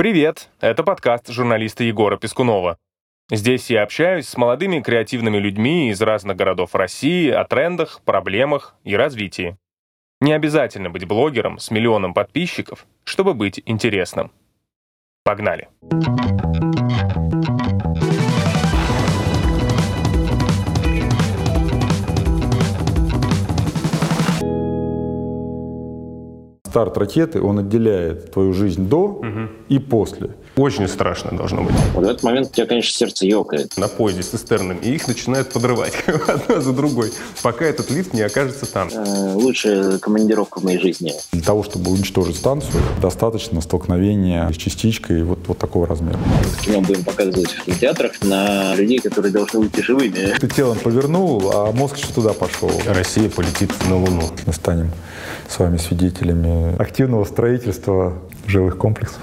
Привет! Это подкаст журналиста Егора Пескунова. Здесь я общаюсь с молодыми креативными людьми из разных городов России о трендах, проблемах и развитии. Не обязательно быть блогером с миллионом подписчиков, чтобы быть интересным. Погнали! Погнали! Старт ракеты, он отделяет твою жизнь до угу. и после. Очень страшно должно быть. Вот в этот момент у тебя, конечно, сердце ёкает. На поезде с цистернами, и их начинают подрывать одна за другой, пока этот лифт не окажется там. Э, лучшая командировка в моей жизни. Для того, чтобы уничтожить станцию, достаточно столкновения с частичкой вот, вот такого размера. Кино будем показывать в кинотеатрах на людей, которые должны уйти живыми. Ты телом повернул, а мозг еще туда пошел. Россия полетит на Луну. Мы станем с вами свидетелями активного строительства жилых комплексов.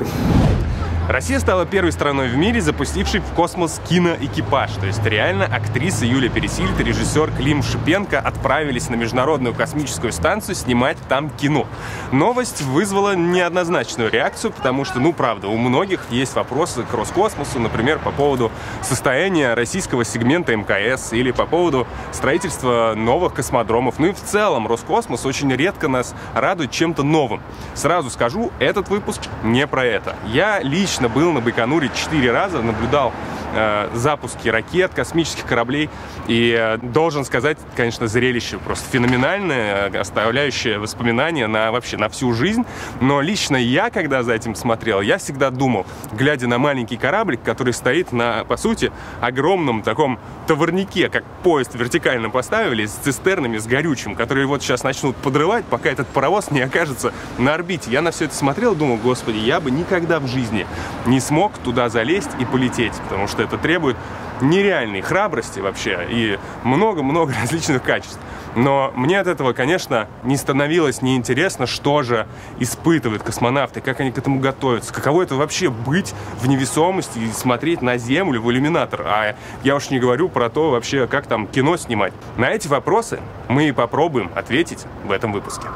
Россия стала первой страной в мире, запустившей в космос киноэкипаж. То есть реально актриса Юлия Пересильд и режиссер Клим Шипенко отправились на Международную космическую станцию снимать там кино. Новость вызвала неоднозначную реакцию, потому что, ну правда, у многих есть вопросы к Роскосмосу, например, по поводу состояния российского сегмента МКС или по поводу строительства новых космодромов. Ну и в целом Роскосмос очень редко нас радует чем-то новым. Сразу скажу, этот выпуск не про это. Я лично лично был на Байконуре четыре раза, наблюдал э, запуски ракет, космических кораблей. И э, должен сказать, конечно, зрелище просто феноменальное, оставляющее воспоминания на вообще на всю жизнь. Но лично я, когда за этим смотрел, я всегда думал, глядя на маленький кораблик, который стоит на, по сути, огромном таком товарнике, как поезд вертикально поставили, с цистернами, с горючим, которые вот сейчас начнут подрывать, пока этот паровоз не окажется на орбите. Я на все это смотрел, думал, господи, я бы никогда в жизни не смог туда залезть и полететь, потому что это требует нереальной храбрости вообще и много-много различных качеств. Но мне от этого, конечно, не становилось неинтересно, что же испытывают космонавты, как они к этому готовятся, каково это вообще быть в невесомости и смотреть на Землю в иллюминатор. А я уж не говорю про то вообще, как там кино снимать. На эти вопросы мы и попробуем ответить в этом выпуске.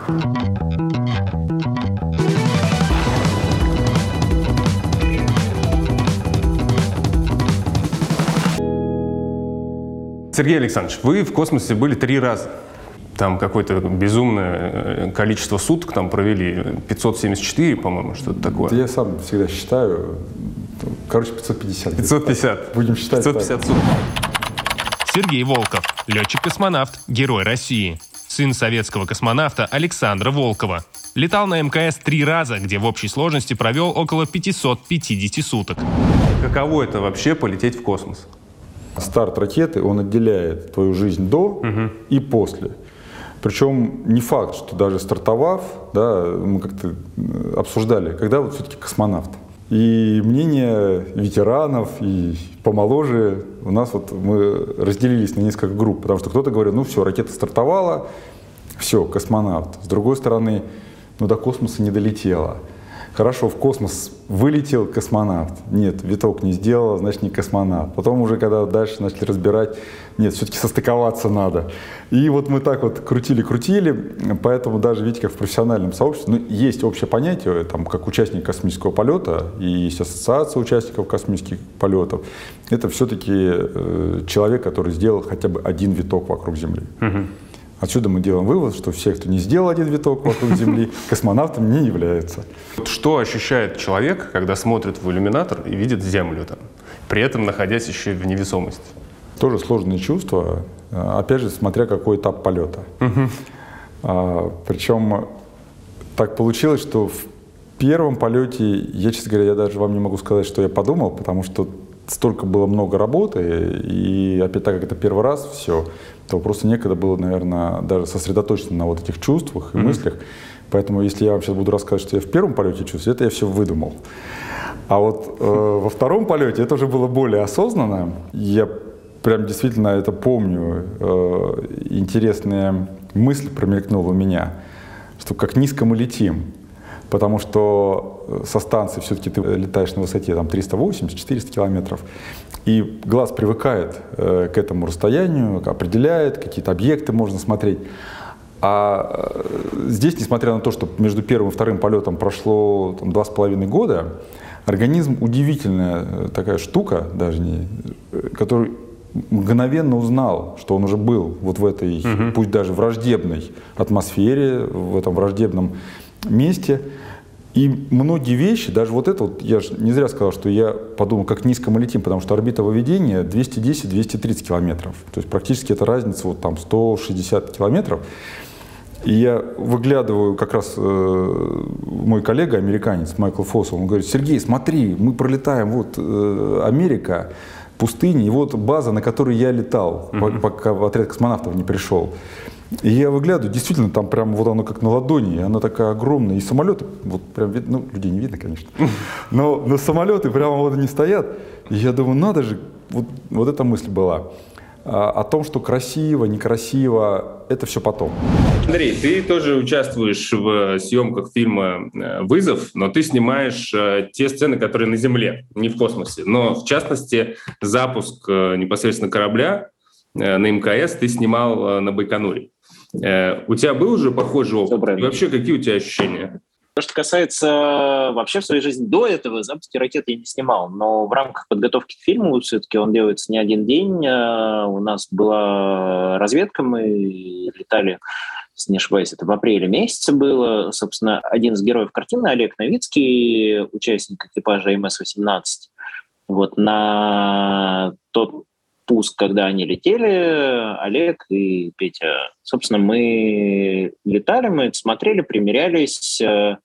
Сергей Александрович, вы в космосе были три раза. Там какое-то безумное э, количество суток там провели, 574, по-моему, что-то такое. Я сам всегда считаю, короче, 550. 550. Будем считать 550 так. суток. Сергей Волков, летчик-космонавт, герой России. Сын советского космонавта Александра Волкова. Летал на МКС три раза, где в общей сложности провел около 550 суток. Каково это вообще полететь в космос? Старт ракеты, он отделяет твою жизнь до угу. и после. Причем не факт, что даже стартовав, да, мы как-то э, обсуждали, когда вот все-таки космонавт. И мнение ветеранов и помоложе у нас вот мы разделились на несколько групп, потому что кто-то говорил, ну все, ракета стартовала, все, космонавт. С другой стороны, ну до космоса не долетела. Хорошо, в космос вылетел космонавт. Нет, виток не сделал, значит, не космонавт. Потом уже, когда дальше начали разбирать, нет, все-таки состыковаться надо. И вот мы так вот крутили-крутили, поэтому даже, видите, как в профессиональном сообществе, ну, есть общее понятие, там, как участник космического полета, и есть ассоциация участников космических полетов. Это все-таки э, человек, который сделал хотя бы один виток вокруг Земли. Угу. Отсюда мы делаем вывод, что все, кто не сделал один виток вокруг Земли, космонавтом не являются. Что ощущает человек, когда смотрит в иллюминатор и видит Землю там, при этом находясь еще в невесомости? Тоже сложные чувства, опять же, смотря какой этап полета. Угу. А, причем так получилось, что в первом полете, я, честно говоря, я даже вам не могу сказать, что я подумал, потому что столько было много работы, и опять так как это первый раз, все, то просто некогда было, наверное, даже сосредоточиться на вот этих чувствах и mm-hmm. мыслях. Поэтому, если я вам сейчас буду рассказывать, что я в первом полете чувствую, это я все выдумал. А вот э, во втором полете это уже было более осознанно. Я прям действительно это помню. Э, интересная мысль промелькнула у меня, что как низко мы летим. Потому что э, со станции все-таки ты летаешь на высоте там 380-400 километров. И глаз привыкает э, к этому расстоянию, определяет, какие-то объекты можно смотреть. А э, здесь, несмотря на то, что между первым и вторым полетом прошло там, два с половиной года, Организм удивительная э, такая штука, даже не, э, который мгновенно узнал, что он уже был вот в этой, угу. пусть даже враждебной атмосфере, в этом враждебном месте. И многие вещи, даже вот это вот, я же не зря сказал, что я подумал, как низко мы летим, потому что орбита выведения 210-230 километров. То есть практически это разница вот там 160 километров. И я выглядываю, как раз э, мой коллега, американец Майкл Фоссел, он говорит, Сергей, смотри, мы пролетаем, вот э, Америка, пустыня, и вот база, на которой я летал, mm-hmm. пока в отряд космонавтов не пришел. И я выглядываю, действительно, там прям вот оно как на ладони, она такая огромная, и самолеты, вот прям видно, ну, людей не видно, конечно, но, но самолеты прямо вот они стоят, и я думаю, надо же, вот, вот эта мысль была. А, о том, что красиво, некрасиво, это все потом. Андрей, ты тоже участвуешь в съемках фильма э, «Вызов», но ты снимаешь э, те сцены, которые на Земле, не в космосе. Но, в частности, запуск э, непосредственно корабля на МКС ты снимал на Байконуре. У тебя был уже похожий опыт? И вообще, какие у тебя ощущения? То, что касается э, вообще в своей жизни до этого, запуски ракет я не снимал, но в рамках подготовки к фильму все-таки он делается не один день. Э, у нас была разведка, мы летали если не ошибаюсь, это в апреле месяце было. Собственно, один из героев картины, Олег Новицкий, участник экипажа МС-18, вот на тот пуск, когда они летели, Олег и Петя, собственно, мы летали, мы смотрели, примерялись, э,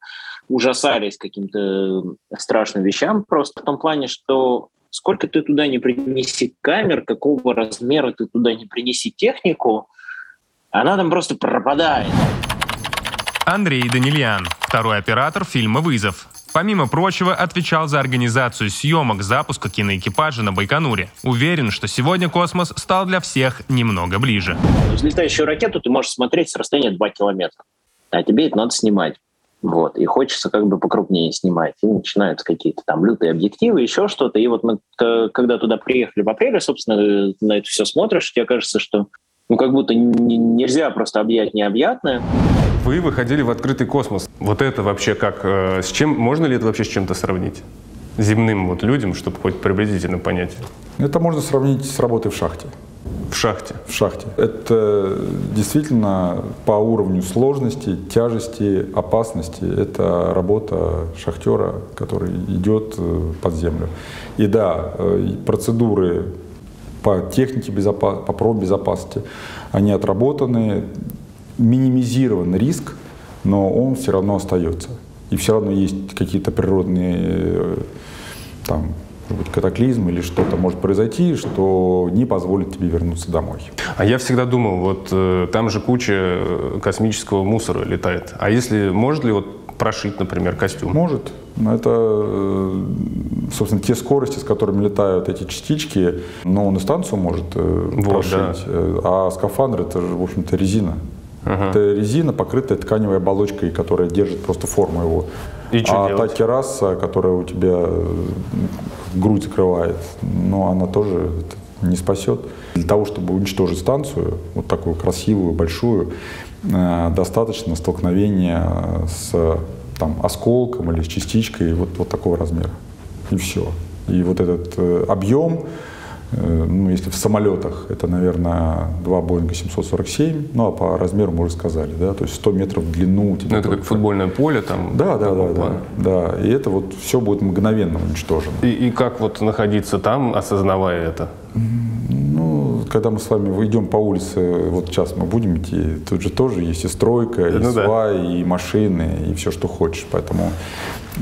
ужасались каким-то страшным вещам, просто в том плане, что сколько ты туда не принеси камер, какого размера ты туда не принеси технику, она там просто пропадает. Андрей Данильян, второй оператор фильма «Вызов». Помимо прочего, отвечал за организацию съемок запуска киноэкипажа на Байконуре. Уверен, что сегодня космос стал для всех немного ближе. Взлетающую ракету ты можешь смотреть с расстояния 2 километра, а тебе это надо снимать. Вот. И хочется как бы покрупнее снимать. И начинаются какие-то там лютые объективы, еще что-то. И вот мы, когда туда приехали в апреле, собственно, на это все смотришь, тебе кажется, что ну, как будто нельзя просто объять необъятное. Вы выходили в открытый космос. Вот это вообще как... Э, с чем... Можно ли это вообще с чем-то сравнить? Земным вот людям, чтобы хоть приблизительно понять. Это можно сравнить с работой в шахте. В шахте? В шахте. Это действительно по уровню сложности, тяжести, опасности. Это работа шахтера, который идет э, под землю. И да, э, процедуры по технике безопасности, по промбезопасности, они отработаны, минимизирован риск, но он все равно остается. И все равно есть какие-то природные э, там, может быть, катаклизм или что-то может произойти, что не позволит тебе вернуться домой. А я всегда думал, вот э, там же куча э, космического мусора летает. А если, может ли вот прошить, например, костюм? Может. Но это, э, собственно, те скорости, с которыми летают эти частички, но он и станцию может э, вот, прошить. Да. Э, а скафандр это же, в общем-то, резина. Ага. Это резина, покрытая тканевой оболочкой, которая держит просто форму его. И а делать? та кераса, которая у тебя грудь закрывает, ну, она тоже не спасет. Для того, чтобы уничтожить станцию, вот такую красивую, большую, достаточно столкновения с там, осколком или с частичкой вот, вот такого размера. И все. И вот этот э, объем, э, ну, если в самолетах, это, наверное, два Боинга 747, ну, а по размеру мы уже сказали, да, то есть 100 метров в длину. Ну, это как футбольное поле там? Да, да, да, да, да. И это вот все будет мгновенно уничтожено. И, и как вот находиться там, осознавая это? Когда мы с вами идем по улице, вот сейчас мы будем идти, тут же тоже есть и стройка, и ну, сваи, да. и машины, и все, что хочешь. Поэтому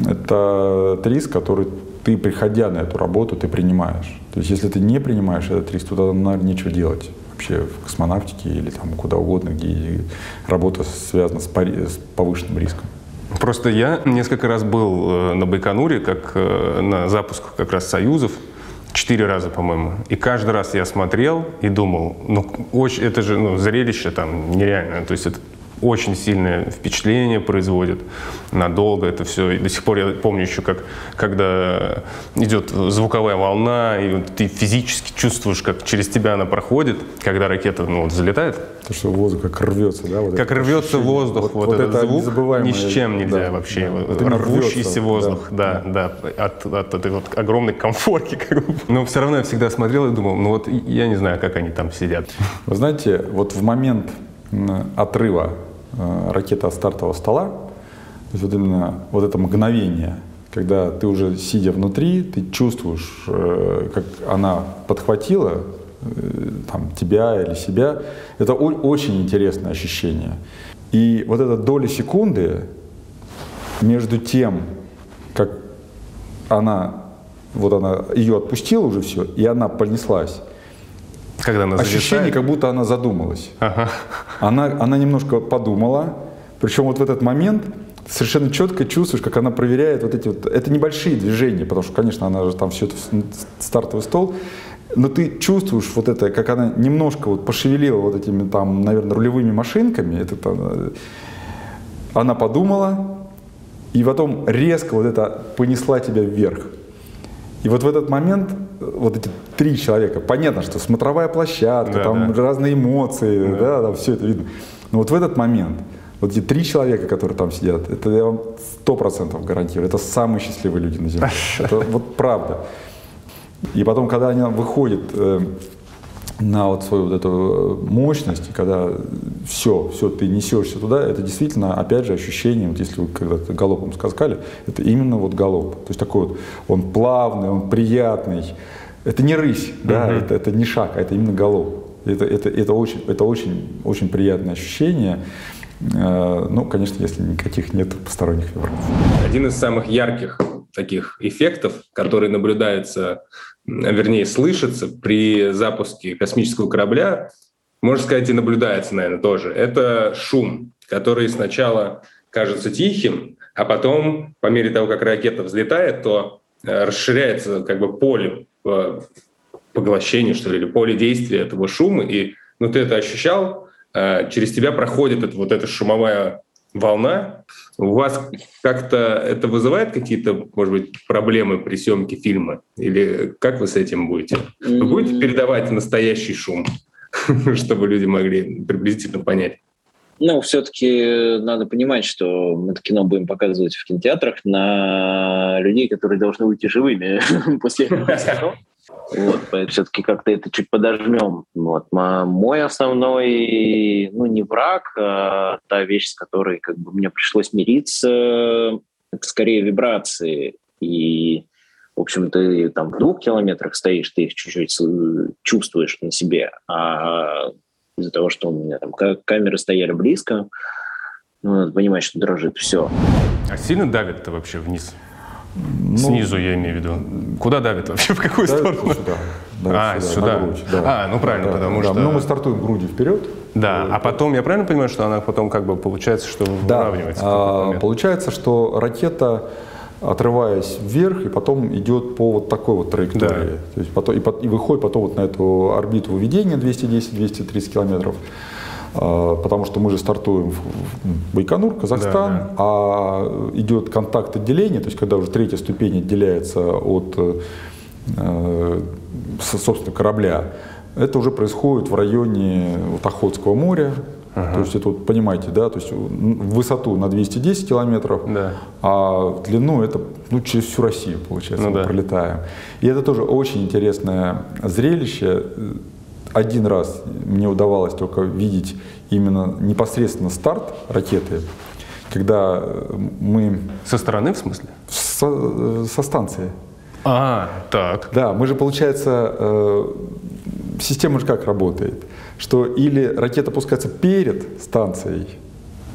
это риск, который ты, приходя на эту работу, ты принимаешь. То есть если ты не принимаешь этот риск, то тогда, наверное, нечего делать вообще в космонавтике или там куда угодно, где работа связана с, с повышенным риском. Просто я несколько раз был э, на Байконуре, как э, на запуск как раз союзов, четыре раза, по-моему. И каждый раз я смотрел и думал, ну, очень, это же ну, зрелище там нереальное. То есть это очень сильное впечатление производит надолго это все. И до сих пор я помню еще, как когда идет звуковая волна, и вот ты физически чувствуешь, как через тебя она проходит, когда ракета ну, вот, залетает. То, что воздух как рвется, да? Вот как рвется ощущение. воздух, вот, вот, вот этот это звук ни с чем нельзя да, вообще. Да, вот рвущийся рвется, воздух, да, да, да от, от, от этой вот огромной комфорки. Как бы. Но все равно я всегда смотрел и думал, ну вот я не знаю, как они там сидят. Вы знаете, вот в момент отрыва э, ракеты от стартового стола, то есть вот именно вот это мгновение, когда ты уже сидя внутри, ты чувствуешь, э, как она подхватила Э, там, тебя или себя. Это очень интересное ощущение. И вот эта доля секунды между тем, как она, вот она, ее отпустила уже все, и она понеслась. Когда она Ощущение, как будто она задумалась. Ага. Она, она немножко подумала, причем вот в этот момент совершенно четко чувствуешь, как она проверяет вот эти вот, это небольшие движения, потому что, конечно, она же там все это стартовый стол, но ты чувствуешь вот это, как она немножко вот пошевелила вот этими там, наверное, рулевыми машинками, это там, э, она подумала, и потом резко вот это понесла тебя вверх. И вот в этот момент вот эти три человека, понятно, что смотровая площадка, да, там да. разные эмоции, да. Да, там все это видно. Но вот в этот момент вот эти три человека, которые там сидят, это я вам сто процентов гарантирую, это самые счастливые люди на Земле. Это вот правда. И потом, когда они выходят э, на вот свою вот эту э, мощность, когда все, все, ты несешься туда, это действительно, опять же, ощущение, вот если вы когда-то галопом сказали, это именно вот галоп. То есть такой вот, он плавный, он приятный. Это не рысь, да, mm-hmm. это, это не шаг, а это именно галоп. Это, это, это, очень, это очень, очень приятное ощущение. Э, ну, конечно, если никаких нет посторонних вибраций. Один из самых ярких таких эффектов, которые наблюдаются вернее, слышится при запуске космического корабля, можно сказать, и наблюдается, наверное, тоже. Это шум, который сначала кажется тихим, а потом, по мере того, как ракета взлетает, то э, расширяется как бы поле поглощения, что ли, или поле действия этого шума, и ну, ты это ощущал, э, через тебя проходит это, вот эта шумовая волна. У вас как-то это вызывает какие-то, может быть, проблемы при съемке фильма? Или как вы с этим будете? Вы будете передавать настоящий шум, чтобы люди могли приблизительно понять? Ну, все-таки надо понимать, что мы это кино будем показывать в кинотеатрах на людей, которые должны уйти живыми после этого вот, все-таки как-то это чуть подожмем. Вот. Мой основной, ну, не враг, а та вещь, с которой как бы мне пришлось мириться, это скорее вибрации. И, в общем, ты там в двух километрах стоишь, ты их чуть-чуть чувствуешь на себе. А из-за того, что у меня там камеры стояли близко, ну, надо понимать, что дрожит все. А сильно давит-то вообще вниз? Ну, Снизу я имею в виду. Куда давит вообще? В какую давит сторону? Сюда. Давит а, сюда. сюда. грудь, да. А, ну правильно, да, потому да. что... Ну, мы стартуем грудью вперед. Да, а потом, я правильно понимаю, что она потом как бы получается, что да. выравнивается? А, получается, что ракета отрываясь вверх, и потом идет по вот такой вот траектории. Да. То есть потом, и, и выходит потом вот на эту орбиту выведения 210-230 километров. А, потому что мы же стартуем в Байконур, Казахстан, да, да. а идет контакт отделения, то есть когда уже третья ступень отделяется от э, собственно корабля, это уже происходит в районе вот, Охотского моря, Ага. То есть это вот понимаете, да, то есть в высоту на 210 километров, да. а в длину это ну, через всю Россию, получается, ну, мы да. пролетаем. И это тоже очень интересное зрелище один раз мне удавалось только видеть именно непосредственно старт ракеты, когда мы... Со стороны, в смысле? Со, со станции. А, так. Да, мы же, получается, э, система же как работает, что или ракета пускается перед станцией,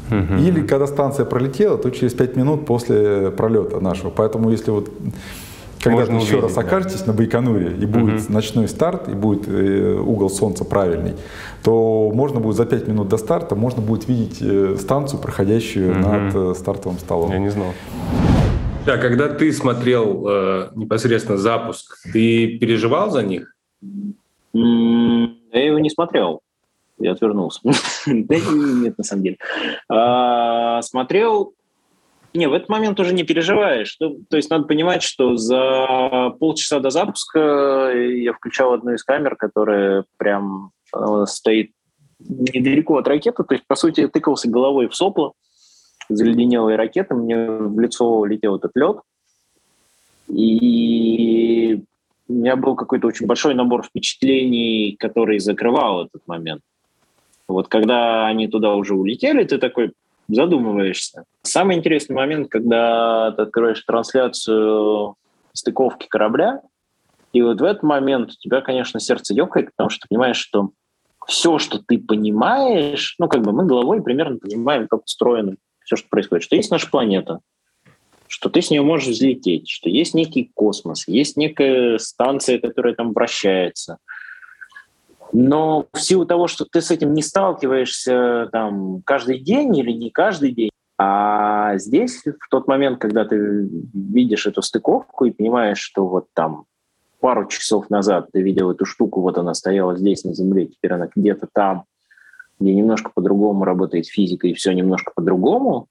угу. или когда станция пролетела, то через 5 минут после пролета нашего. Поэтому если вот когда Можно еще увидеть, раз окажетесь да. на Байконуре и будет угу. ночной старт, и будет э, угол солнца правильный, то можно будет за 5 минут до старта, можно будет видеть э, станцию, проходящую угу. над э, стартовым столом. Я не знал. Да, когда ты смотрел э, непосредственно запуск, ты переживал за них? Я его не смотрел. и отвернулся. Да нет, на самом деле. А, смотрел не, в этот момент уже не переживаешь. Ну, то есть надо понимать, что за полчаса до запуска я включал одну из камер, которая прям э, стоит недалеко от ракеты. То есть, по сути, тыкался головой в сопло заледенелой ракеты. Мне в лицо летел этот лед. И у меня был какой-то очень большой набор впечатлений, который закрывал этот момент. Вот когда они туда уже улетели, ты такой, задумываешься. Самый интересный момент, когда ты открываешь трансляцию стыковки корабля, и вот в этот момент у тебя, конечно, сердце ёкает, потому что ты понимаешь, что все, что ты понимаешь, ну, как бы мы головой примерно понимаем, как устроено все, что происходит, что есть наша планета, что ты с нее можешь взлететь, что есть некий космос, есть некая станция, которая там вращается – но в силу того, что ты с этим не сталкиваешься там каждый день или не каждый день, а здесь, в тот момент, когда ты видишь эту стыковку и понимаешь, что вот там пару часов назад ты видел эту штуку, вот она стояла здесь на Земле, теперь она где-то там, где немножко по-другому работает физика и все немножко по-другому,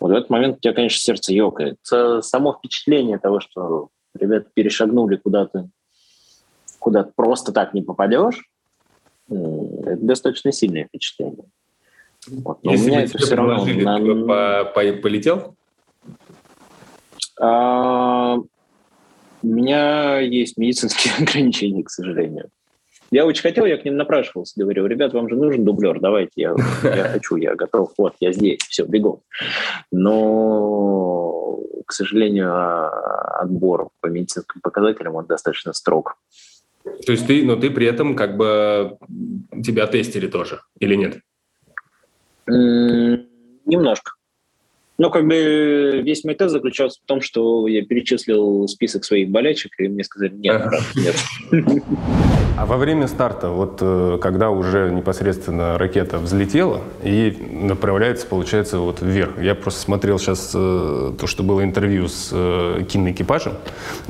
вот в этот момент у тебя, конечно, сердце ёкает. Само впечатление того, что ребята перешагнули куда-то куда просто так не попадешь, это достаточно сильное впечатление. Вот. Но Если у меня это все равно... На... По, по, полетел? А, у меня есть медицинские ограничения, к сожалению. Я очень хотел, я к ним напрашивался, говорю, ребят, вам же нужен дублер, давайте, я, я хочу, я готов, вот, я здесь, все, бегом. Но, к сожалению, а, отбор по медицинским показателям, он достаточно строг. То есть ты, но ты при этом как бы тебя тестили тоже или нет? Немножко. Ну, как бы весь мой тест заключался в том, что я перечислил список своих болячек, и мне сказали, нет, нет. А во время старта, вот э, когда уже непосредственно ракета взлетела и направляется, получается, вот вверх. Я просто смотрел сейчас э, то, что было интервью с э, киноэкипажем,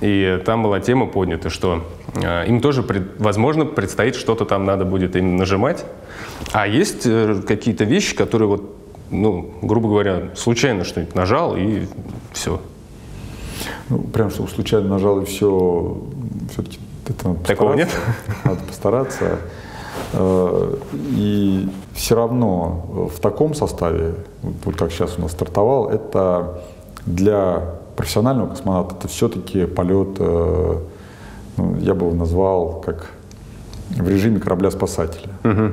и там была тема поднята, что им тоже, возможно, предстоит что-то там надо будет им нажимать. А есть какие-то вещи, которые вот ну, грубо говоря, случайно что-нибудь нажал и все. Ну, прям, чтобы случайно нажал и все, все-таки это надо Такого нет? Надо постараться. Э, и все равно в таком составе, вот как сейчас у нас стартовал, это для профессионального космонавта это все-таки полет, э, ну, я бы его назвал как в режиме корабля-спасателя. Угу.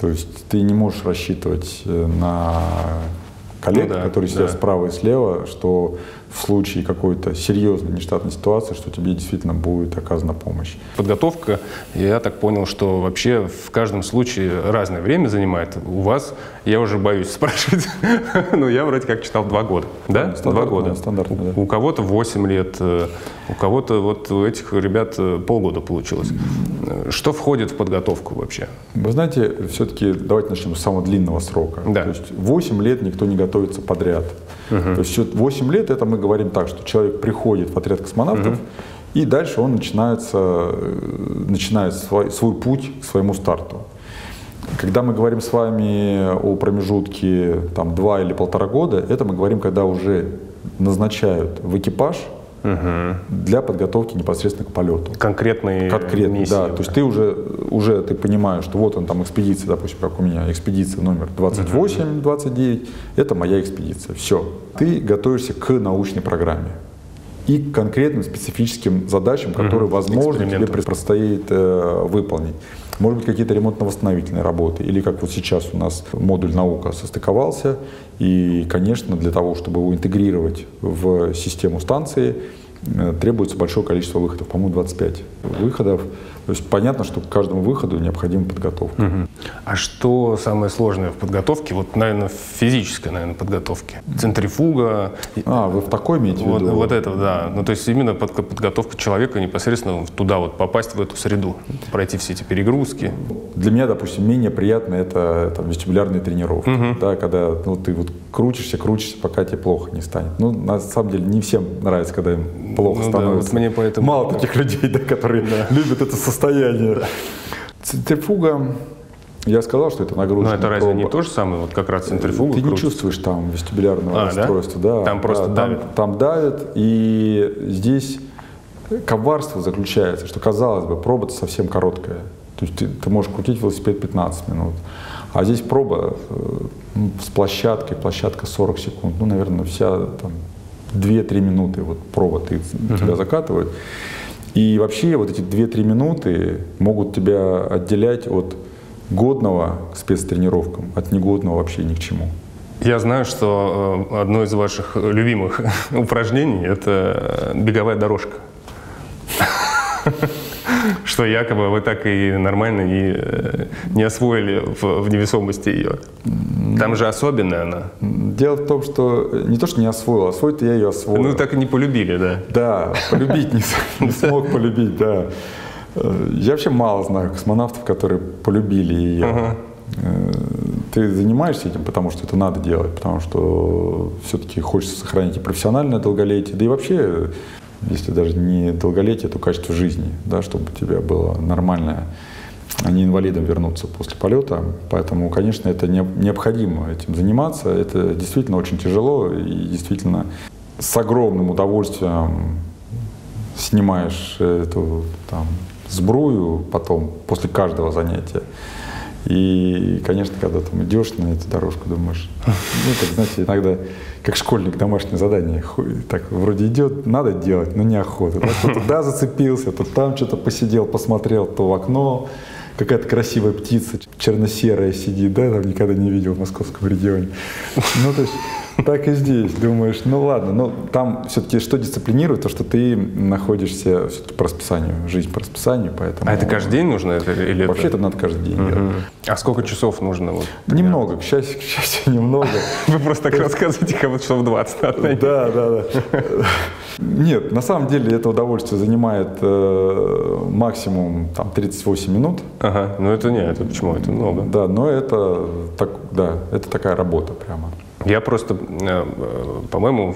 То есть ты не можешь рассчитывать э, на коллег, ну, да, которые сидят да. справа и слева, что в случае какой-то серьезной нештатной ситуации, что тебе действительно будет оказана помощь. Подготовка, я так понял, что вообще в каждом случае разное время занимает. У вас, я уже боюсь спрашивать, но я вроде как читал два года. Да? Два года. Стандартно, да. У кого-то 8 лет, э, у кого-то вот у этих ребят э, полгода получилось. Что входит в подготовку вообще? Вы знаете, все-таки давайте начнем с самого длинного срока. Да. То есть 8 лет никто не готовится подряд. Угу. То есть 8 лет это мы говорим так, что человек приходит в отряд космонавтов, угу. и дальше он начинается, э, начинает свой, свой путь к своему старту. Когда мы говорим с вами о промежутке там, 2 или полтора года, это мы говорим, когда уже назначают в экипаж – угу. для подготовки непосредственно к полету. Конкретные Конкретно, миссии. Да, то есть ты уже, уже ты понимаешь, что вот он там экспедиция, допустим, как у меня, экспедиция номер 28, 29, это моя экспедиция. Все. Ты готовишься к научной программе и к конкретным специфическим задачам, которые, возможно, тебе предстоит э, выполнить. Может быть, какие-то ремонтно-восстановительные работы, или как вот сейчас у нас модуль наука состыковался, и, конечно, для того, чтобы его интегрировать в систему станции, э, требуется большое количество выходов, по-моему, 25 выходов. То есть понятно, что к каждому выходу необходима подготовка. Угу. А что самое сложное в подготовке? Вот, наверное, в физической, наверное, подготовке. Центрифуга. А, вы в такой имеете вот, в виду? Вот это, да. Ну, то есть именно под, подготовка человека непосредственно туда вот попасть в эту среду, пройти все эти перегрузки. Для меня, допустим, менее приятно это там, вестибулярные тренировки. Угу. Да, когда ну, ты вот крутишься, крутишься, пока тебе плохо не станет. Ну, на самом деле, не всем нравится, когда им плохо ну, становится. Да, вот мне поэтому... Мало таких людей, да, которые да. любят это состояние. Центрифуга Я сказал, что это нагрузка. Но это разве не то же самое, вот как раз центрифуга? Ты крутится. не чувствуешь там вестибулярного а, расстройства, да? да? Там просто да, давит. Там, там давит, и здесь коварство заключается, что, казалось бы, проба совсем короткая. То есть ты, ты можешь крутить велосипед 15 минут. А здесь проба э, ну, с площадкой, площадка 40 секунд. Ну, наверное, вся там 2-3 минуты вот проба ты, uh-huh. тебя закатывает. И вообще вот эти 2-3 минуты могут тебя отделять от годного к спецтренировкам, от негодного вообще ни к чему. Я знаю, что э, одно из ваших любимых упражнений – это беговая дорожка. Что якобы вы так и нормально не, э, не освоили в, в невесомости ее. Там же особенная она. Дело в том, что не то, что не освоил, освоить я ее освоил. Ну, так и не полюбили, да? Да, полюбить не, смог полюбить, да. Я вообще мало знаю космонавтов, которые полюбили ее. Э, ты занимаешься этим, потому что это надо делать, потому что все-таки хочется сохранить и профессиональное долголетие, да и вообще, если даже не долголетие, то качество жизни, да, чтобы у тебя было нормальное, а не инвалидом вернуться после полета. Поэтому, конечно, это необходимо этим заниматься. Это действительно очень тяжело и действительно с огромным удовольствием снимаешь эту там, сбрую потом, после каждого занятия. И, конечно, когда там идешь на эту дорожку, думаешь, ну, так, знаете, иногда как школьник домашнее задание, так вроде идет, надо делать, но неохота. Да? То туда зацепился, то там что-то посидел, посмотрел, то в окно, какая-то красивая птица черно-серая сидит, да, там никогда не видел в московском регионе. Ну, то есть так и здесь. Думаешь, ну ладно, но там все-таки что дисциплинирует, то, что ты находишься все-таки по расписанию, жизнь по расписанию, поэтому... А это каждый день нужно? Это, или Вообще это, надо каждый день делать. А сколько часов нужно? Вот, немного, к счастью, к счастью, немного. Вы просто так рассказываете, как будто часов 20 надо Да, да, да. Нет, на самом деле это удовольствие занимает э, максимум там 38 минут. Ага, ну это не, это почему, это много. Да, но это, так, да, это такая работа прямо. Я просто, э, по-моему,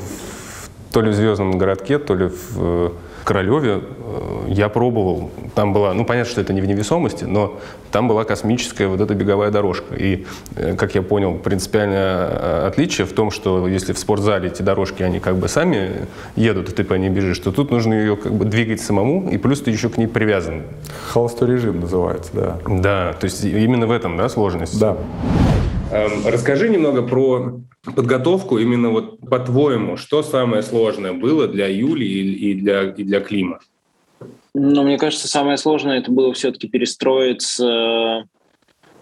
то ли в «Звездном городке», то ли в Королеве э, я пробовал. Там была, ну понятно, что это не в невесомости, но там была космическая вот эта беговая дорожка. И, э, как я понял, принципиальное отличие в том, что если в спортзале эти дорожки, они как бы сами едут, и ты по ней бежишь, то тут нужно ее как бы двигать самому, и плюс ты еще к ней привязан. Холостой режим называется, да. Да, то есть именно в этом, да, сложность? Да. Эм, расскажи немного про подготовку именно вот по-твоему, что самое сложное было для Юли и для, и для Клима? Ну, мне кажется, самое сложное это было все-таки перестроиться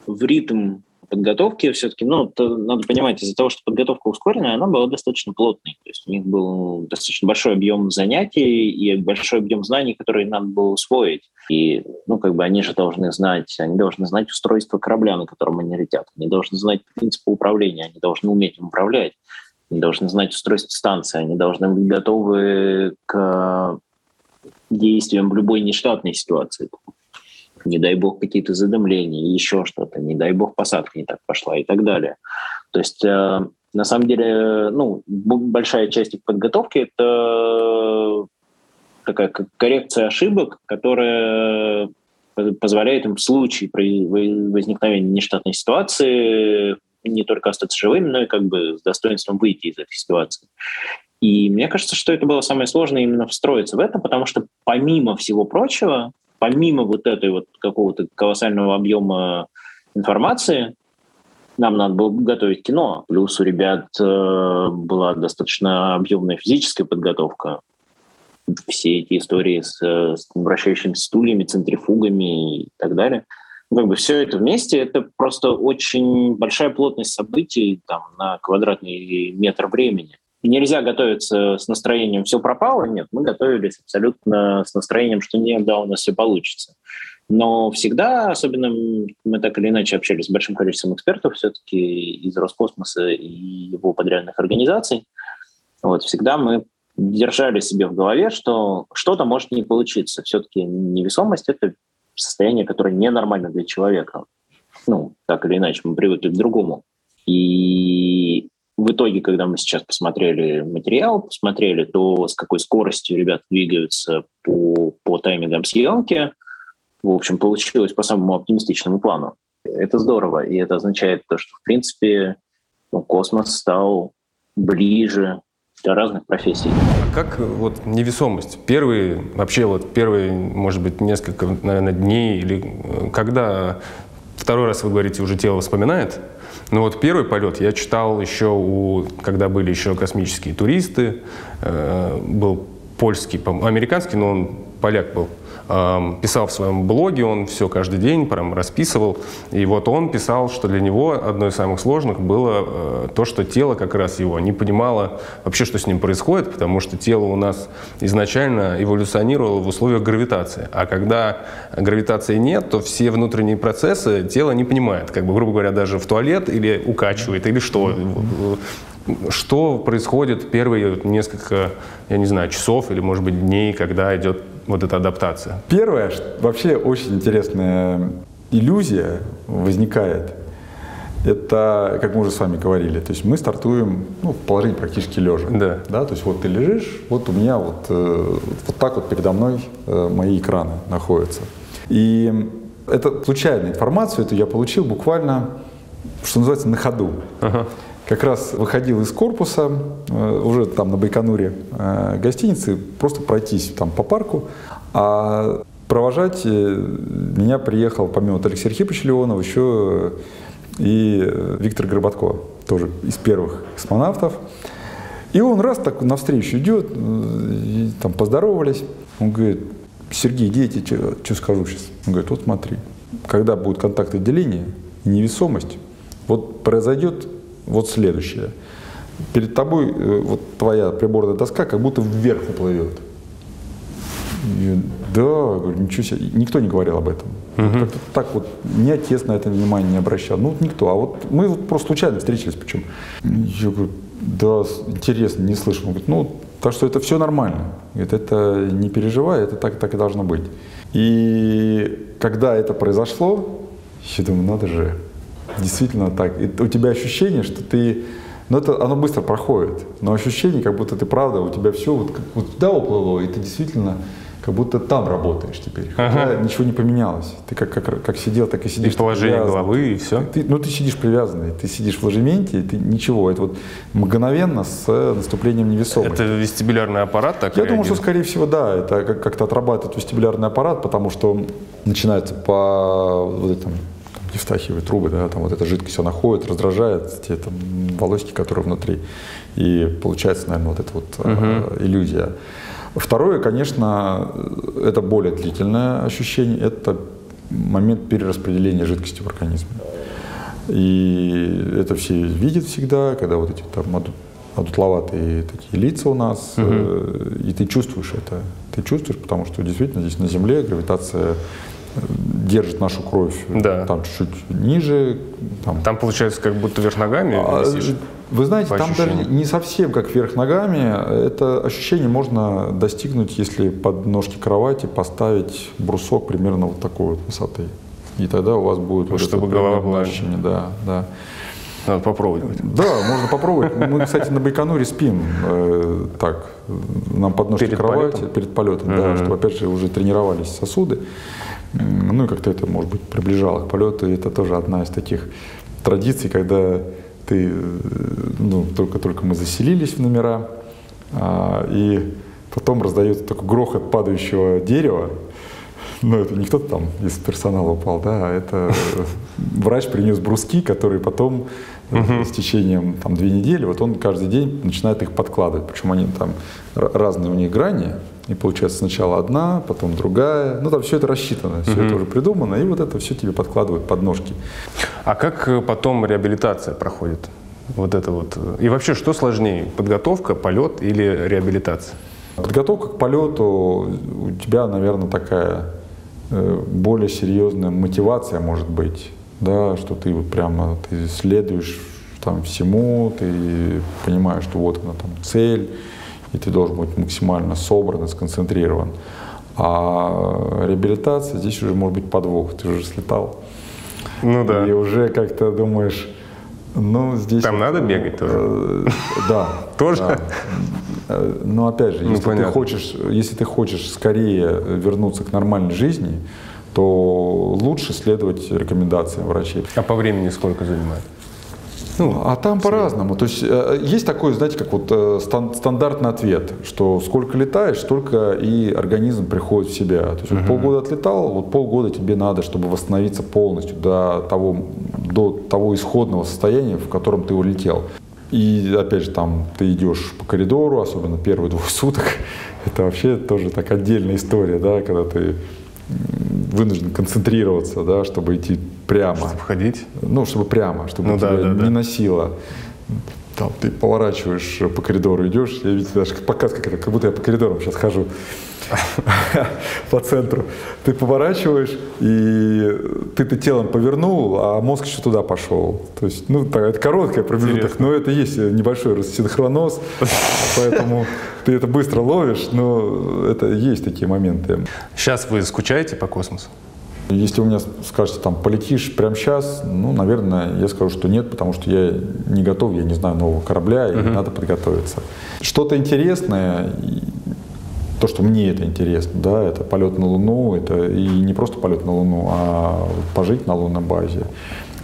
в ритм подготовки все-таки, ну, надо понимать, из-за того, что подготовка ускоренная, она была достаточно плотной. То есть у них был достаточно большой объем занятий и большой объем знаний, которые надо было усвоить. И, ну, как бы они же должны знать, они должны знать устройство корабля, на котором они летят. Они должны знать принципы управления, они должны уметь им управлять. Они должны знать устройство станции, они должны быть готовы к действиям в любой нештатной ситуации не дай бог какие-то задымления, еще что-то, не дай бог посадка не так пошла и так далее. То есть э, на самом деле, ну, большая часть их подготовки это такая коррекция ошибок, которая позволяет им в случае возникновения нештатной ситуации не только остаться живыми, но и как бы с достоинством выйти из этой ситуации. И мне кажется, что это было самое сложное именно встроиться в это, потому что помимо всего прочего, помимо вот этой вот какого-то колоссального объема информации, нам надо было готовить кино. Плюс у ребят э, была достаточно объемная физическая подготовка. Все эти истории с, с вращающимися стульями, центрифугами и так далее. Ну, как бы все это вместе, это просто очень большая плотность событий там, на квадратный метр времени нельзя готовиться с настроением «все пропало». Нет, мы готовились абсолютно с настроением, что нет, да, у нас все получится. Но всегда, особенно мы так или иначе общались с большим количеством экспертов все-таки из Роскосмоса и его подрядных организаций, вот, всегда мы держали себе в голове, что что-то может не получиться. Все-таки невесомость — это состояние, которое ненормально для человека. Ну, так или иначе, мы привыкли к другому. И в итоге, когда мы сейчас посмотрели материал, посмотрели, то с какой скоростью ребята двигаются по, по таймингам съемки, в общем, получилось по самому оптимистичному плану. Это здорово, и это означает то, что, в принципе, ну, космос стал ближе для разных профессий. А как вот невесомость? Первые, вообще вот первые, может быть, несколько, наверное, дней или э, когда второй раз, вы говорите, уже тело вспоминает? Ну вот первый полет я читал еще, у, когда были еще космические туристы, э, был польский, американский, но он поляк был, писал в своем блоге, он все каждый день прям расписывал. И вот он писал, что для него одно из самых сложных было э, то, что тело как раз его не понимало вообще, что с ним происходит, потому что тело у нас изначально эволюционировало в условиях гравитации. А когда гравитации нет, то все внутренние процессы тело не понимает. Как бы, грубо говоря, даже в туалет или укачивает, или что что происходит первые несколько, я не знаю, часов или, может быть, дней, когда идет вот эта адаптация? Первое, вообще очень интересная иллюзия возникает. Это, как мы уже с вами говорили, то есть мы стартуем ну, в положении практически лежа. Да. да. То есть вот ты лежишь, вот у меня вот, э, вот так вот передо мной э, мои экраны находятся. И это случайную информацию эту я получил буквально, что называется, на ходу. Ага. Как раз выходил из корпуса, э, уже там на Байконуре э, гостиницы, просто пройтись там по парку, а провожать э, меня приехал, помимо Алексея Архиповича Леонова, еще и Виктор Горбатко, тоже из первых космонавтов. И он раз так навстречу идет, и, там поздоровались. Он говорит, Сергей, дети, что скажу сейчас? Он говорит, вот смотри, когда будет контакт отделения невесомость, вот произойдет вот следующее. Перед тобой э, вот твоя приборная доска как будто вверх уплывет. И, да, говорю, ничего себе, никто не говорил об этом. Угу. Как-то так вот, ни отец на это внимание не обращал, ну никто. А вот мы вот просто случайно встретились, причем. Я говорю, да, интересно, не слышал. Он говорит, ну, так что это все нормально. Говорит, это не переживай, это так, так и должно быть. И когда это произошло, я думаю, надо же, действительно так. И у тебя ощущение, что ты но ну, это, оно быстро проходит. Но ощущение, как будто ты правда, у тебя все вот, как, вот туда уплыло, и ты действительно как будто там работаешь теперь. Хотя ага. ничего не поменялось. Ты как, как, как сидел, так и сидишь. И положение головы, и все. Ты, ну, ты сидишь привязанный, ты сидишь в ложементе, и ты ничего. Это вот мгновенно с наступлением невесомости. Это вестибулярный аппарат так Я реагирует? думаю, что, скорее всего, да. Это как-то отрабатывает вестибулярный аппарат, потому что начинается по вот этому евстахиевые трубы, да, там вот эта жидкость, она ходит, раздражает те там волосики, которые внутри. И получается, наверное, вот эта вот угу. э, иллюзия. Второе, конечно, это более длительное ощущение, это момент перераспределения жидкости в организме. И это все видят всегда, когда вот эти там одутловатые такие лица у нас, угу. и ты чувствуешь это. Ты чувствуешь, потому что действительно здесь на Земле гравитация держит нашу кровь да. там чуть-чуть ниже. Там. там получается как будто вверх ногами а, Вы знаете, там даже не совсем как вверх ногами. Это ощущение можно достигнуть, если под ножки кровати поставить брусок примерно вот такой вот высоты. И тогда у вас будет вот Чтобы голова была... ощущение. Да, да. Надо попробовать. Да, можно попробовать. Мы, кстати, на Байконуре спим э, так. Нам под ножки перед кровати полетом? перед полетом, mm-hmm. да, чтобы опять же уже тренировались сосуды. Ну и как-то это, может быть, приближало к полету. И это тоже одна из таких традиций, когда ты, ну, только-только мы заселились в номера, а, и потом раздается такой грохот падающего дерева, ну, это не кто-то там из персонала упал, да, а это врач принес бруски, которые потом с течением там две недели, вот он каждый день начинает их подкладывать. Причем они там разные у них грани, и получается сначала одна, потом другая. Ну, там все это рассчитано, все это уже придумано, и вот это все тебе подкладывают под ножки. А как э, потом реабилитация проходит? Вот это вот. И вообще, что сложнее, подготовка, полет или реабилитация? Подготовка к полету у тебя, наверное, такая э, более серьезная мотивация может быть, да, что ты вот прямо ты следуешь там всему, ты понимаешь, что вот она там цель, и ты должен быть максимально собран и сконцентрирован. А реабилитация, здесь уже может быть подвох, ты уже слетал. Ну да. И уже как-то думаешь, ну здесь... Там надо бегать тоже? Э, да. Тоже? Да. Э, но опять же, ну, если, ты хочешь, если ты хочешь скорее вернуться к нормальной жизни, то лучше следовать рекомендациям врачей. А по времени сколько занимает? Ну, а там по-разному. То есть э, есть такой, знаете, как вот э, стан- стандартный ответ, что сколько летаешь, столько и организм приходит в себя. То есть вот полгода отлетал, вот полгода тебе надо, чтобы восстановиться полностью до того, до того исходного состояния, в котором ты улетел. И опять же, там ты идешь по коридору, особенно первые двое суток, это вообще тоже так отдельная история, да, когда ты вынужден концентрироваться, да, чтобы идти прямо. Чтобы входить? Ну, чтобы прямо, чтобы ну, тебя да, да, не да. носило. Там, ты поворачиваешь по коридору, идешь, я видите, даже показ, как это, как будто я по коридорам сейчас хожу по центру. Ты поворачиваешь, и ты-то телом повернул, а мозг еще туда пошел. То есть, ну, это короткая промежуток, но это есть небольшой рассинхроноз, поэтому ты это быстро ловишь, но это есть такие моменты. Сейчас вы скучаете по космосу? Если вы мне скажете, там, полетишь прямо сейчас, ну, наверное, я скажу, что нет, потому что я не готов, я не знаю нового корабля, и uh-huh. надо подготовиться. Что-то интересное, то, что мне это интересно, да, это полет на Луну, это и не просто полет на Луну, а пожить на лунной базе.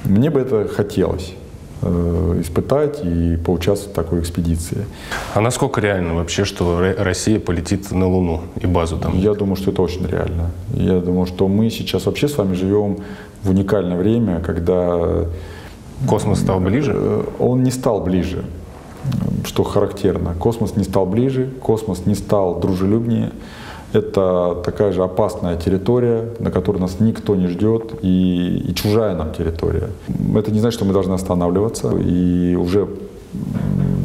Мне бы это хотелось. Э, испытать и поучаствовать в такой экспедиции. А насколько реально вообще, что Россия полетит на Луну и базу там? Я думаю, что это очень реально. Я думаю, что мы сейчас вообще с вами живем в уникальное время, когда... Космос стал ближе? Э, он не стал ближе, что характерно. Космос не стал ближе, космос не стал дружелюбнее. Это такая же опасная территория, на которой нас никто не ждет, и, и чужая нам территория. Это не значит, что мы должны останавливаться, и уже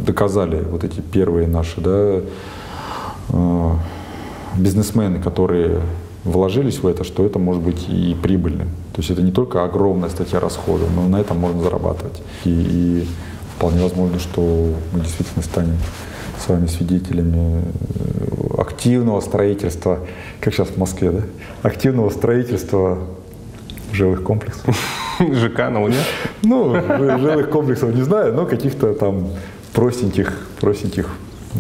доказали вот эти первые наши да, э, бизнесмены, которые вложились в это, что это может быть и прибыльным. То есть это не только огромная статья расхода, но на этом можно зарабатывать. И, и вполне возможно, что мы действительно станем с вами свидетелями э, активного строительства, как сейчас в Москве, да? Активного строительства жилых комплексов. ЖК на Луне? Ну, жилых комплексов не знаю, но каких-то там простеньких, простеньких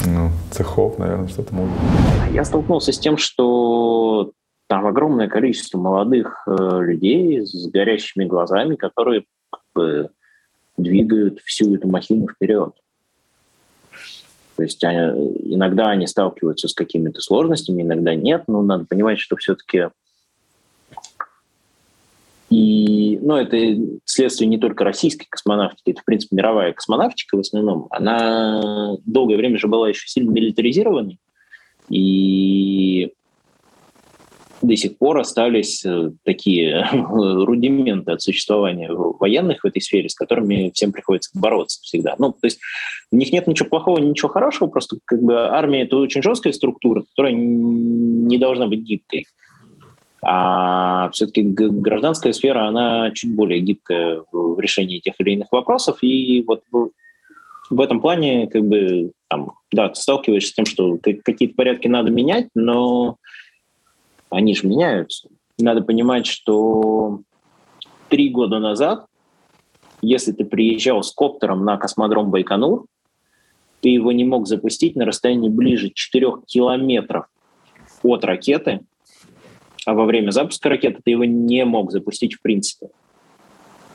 ну, цехов, наверное, что-то может быть. Я столкнулся с тем, что там огромное количество молодых э, людей с горящими глазами, которые как бы, двигают всю эту махину вперед. То есть иногда они сталкиваются с какими-то сложностями, иногда нет, но надо понимать, что все-таки и, ну, это следствие не только российской космонавтики, это, в принципе, мировая космонавтика в основном. Она долгое время же была еще сильно милитаризированной. И до сих пор остались э, такие рудименты от существования военных в этой сфере, с которыми всем приходится бороться всегда. Ну, то есть в них нет ничего плохого, ничего хорошего, просто как бы армия — это очень жесткая структура, которая не должна быть гибкой. А все-таки гражданская сфера, она чуть более гибкая в решении тех или иных вопросов, и вот в этом плане, как бы, там, да, ты сталкиваешься с тем, что какие-то порядки надо менять, но они же меняются. Надо понимать, что три года назад, если ты приезжал с коптером на космодром Байконур, ты его не мог запустить на расстоянии ближе 4 километров от ракеты, а во время запуска ракеты ты его не мог запустить в принципе.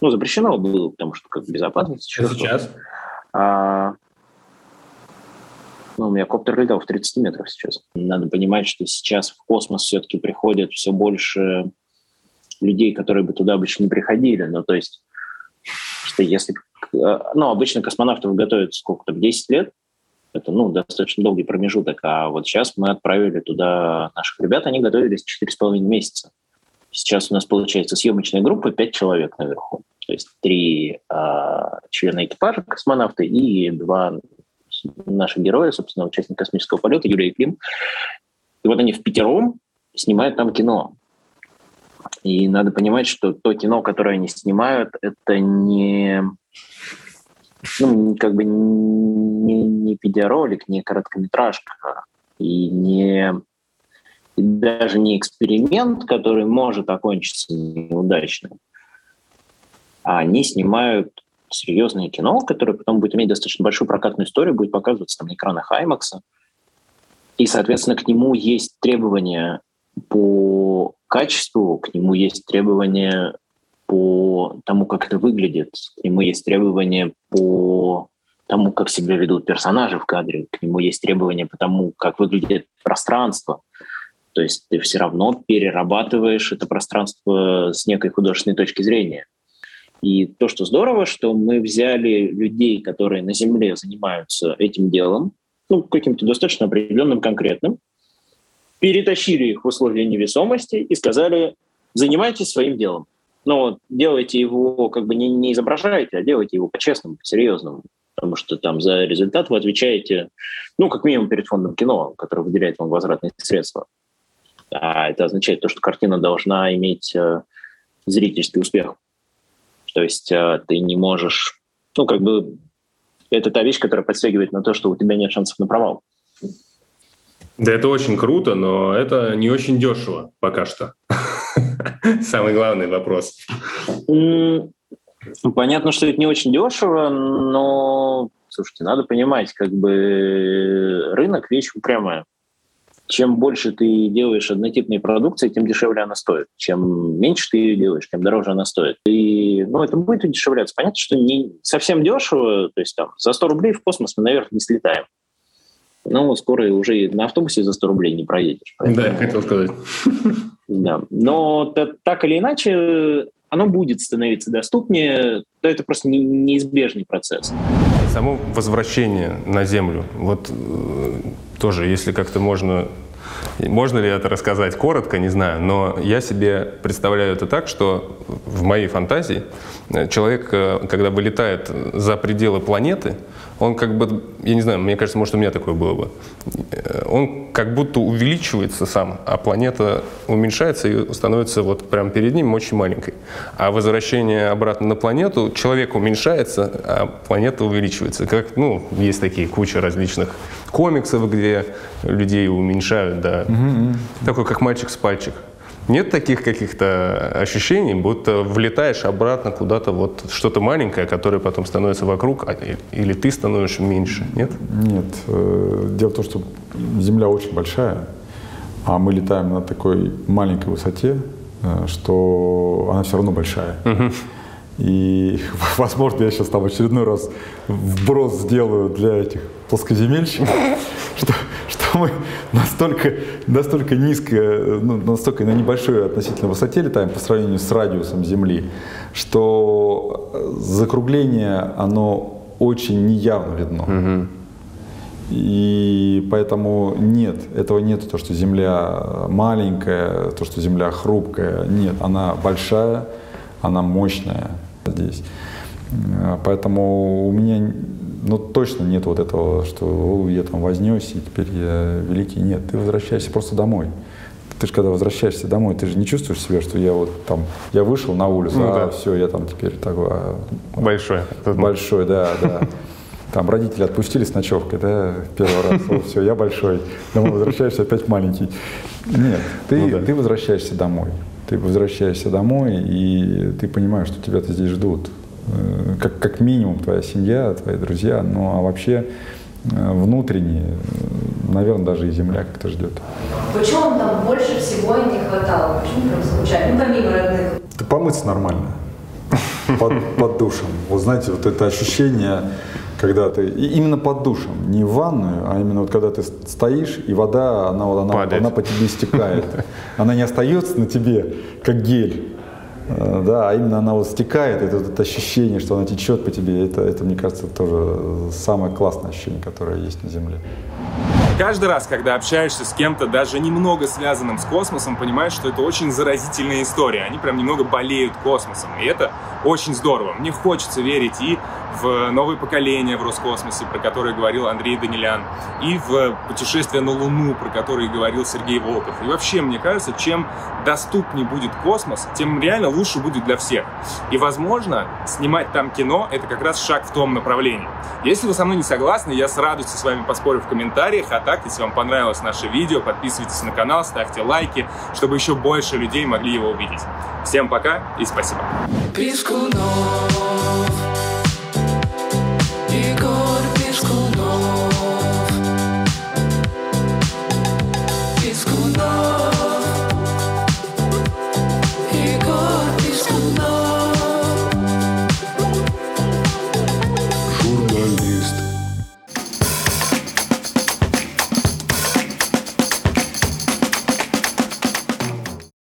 Ну, запрещено было, потому что как безопасность. Сейчас? А, ну, у меня коптер летал в 30 метрах сейчас. Надо понимать, что сейчас в космос все-таки приходят все больше людей, которые бы туда обычно не приходили. Ну, то есть, что если... Ну, обычно космонавтов готовят сколько-то, 10 лет. Это, ну, достаточно долгий промежуток. А вот сейчас мы отправили туда наших ребят, они готовились 4,5 месяца. Сейчас у нас получается съемочная группа 5 человек наверху. То есть три э, члена экипажа, космонавты и два наши герои, собственно, участник космического полета Юлия Клим. И вот они в пятером снимают там кино. И надо понимать, что то кино, которое они снимают, это не ну, как бы не, не видеоролик, не короткометражка и не и даже не эксперимент, который может окончиться неудачно, а они снимают серьезное кино, которое потом будет иметь достаточно большую прокатную историю, будет показываться там на экранах IMAX. И, соответственно, к нему есть требования по качеству, к нему есть требования по тому, как это выглядит, к нему есть требования по тому, как себя ведут персонажи в кадре, к нему есть требования по тому, как выглядит пространство. То есть ты все равно перерабатываешь это пространство с некой художественной точки зрения. И то, что здорово, что мы взяли людей, которые на Земле занимаются этим делом, ну, каким-то достаточно определенным, конкретным, перетащили их в условия невесомости и сказали, занимайтесь своим делом. Но делайте его, как бы не, не изображайте, а делайте его по-честному, по-серьезному. Потому что там за результат вы отвечаете, ну, как минимум перед фондом кино, который выделяет вам возвратные средства. А это означает то, что картина должна иметь э, зрительский успех. То есть э, ты не можешь, ну, как бы, это та вещь, которая подстегивает на то, что у тебя нет шансов на провал. Да, это очень круто, но это не очень дешево пока что. Самый главный вопрос. Понятно, что это не очень дешево, но, слушайте, надо понимать, как бы рынок вещь упрямая чем больше ты делаешь однотипной продукции, тем дешевле она стоит. Чем меньше ты ее делаешь, тем дороже она стоит. И ну, это будет удешевляться. Понятно, что не совсем дешево, то есть там за 100 рублей в космос мы, наверное, не слетаем. Но скоро уже на автобусе за 100 рублей не проедешь. Поэтому... Да, я хотел сказать. Да. Но так или иначе, оно будет становиться доступнее, то это просто неизбежный процесс. Само возвращение на Землю, вот э, тоже, если как-то можно можно ли это рассказать коротко, не знаю, но я себе представляю это так, что в моей фантазии э, человек, э, когда вылетает за пределы планеты, он как бы, я не знаю, мне кажется, может, у меня такое было бы, э, он как будто увеличивается сам, а планета уменьшается и становится вот прямо перед ним очень маленькой. А возвращение обратно на планету, человек уменьшается, а планета увеличивается. Как, ну, есть такие куча различных комиксов, где людей уменьшают, да. Угу. Такой, как мальчик с пальчик. Нет таких каких-то ощущений, будто влетаешь обратно куда-то, вот что-то маленькое, которое потом становится вокруг, а, или ты становишься меньше, нет? Нет. Э, дело в том, что Земля очень большая, а мы летаем на такой маленькой высоте, э, что она все равно большая. Угу. И, возможно, я сейчас там очередной раз вброс сделаю для этих плоскоземельщиков, что, что мы настолько, настолько низко, ну, настолько на небольшой относительно высоте летаем по сравнению с радиусом Земли, что закругление, оно очень неявно видно. Угу. И поэтому нет, этого нет, то, что Земля маленькая, то, что Земля хрупкая. Нет, она большая, она мощная здесь. Поэтому у меня ну, точно нет вот этого, что я там вознесся, и теперь я великий. Нет, ты возвращаешься просто домой. Ты же когда возвращаешься домой, ты же не чувствуешь себя, что я вот там, я вышел на улицу, ну, а да. все, я там теперь такой... А, большой. Большой, да, да. Там родители отпустили с ночевкой, да, первый раз, вот, все, я большой, домой возвращаешься опять маленький. Нет, ты, ну, да. ты возвращаешься домой. Ты возвращаешься домой, и ты понимаешь, что тебя-то здесь ждут. Э, как, как минимум твоя семья, твои друзья, ну а вообще э, внутренне, э, наверное, даже и земля как-то ждет. Почему вам там больше всего не хватало? Почему прям скучали? Ну, помимо родных. Да помыться нормально. Под, под душем. Вот знаете, вот это ощущение, когда ты именно под душем, не в ванную, а именно вот когда ты стоишь и вода, она, она, она по тебе стекает, она не остается на тебе как гель, да, а именно она вот стекает, это, это ощущение, что она течет по тебе, это, это, мне кажется, тоже самое классное ощущение, которое есть на Земле. Каждый раз, когда общаешься с кем-то, даже немного связанным с космосом, понимаешь, что это очень заразительная история. Они прям немного болеют космосом, и это очень здорово. Мне хочется верить и в новое поколение в Роскосмосе, про которое говорил Андрей Данилян, и в путешествие на Луну, про которое говорил Сергей Волков. И вообще, мне кажется, чем доступнее будет космос, тем реально лучше будет для всех. И, возможно, снимать там кино — это как раз шаг в том направлении. Если вы со мной не согласны, я с радостью с вами поспорю в комментариях, а так, если вам понравилось наше видео, подписывайтесь на канал, ставьте лайки, чтобы еще больше людей могли его увидеть. Всем пока и спасибо. Писку ночь.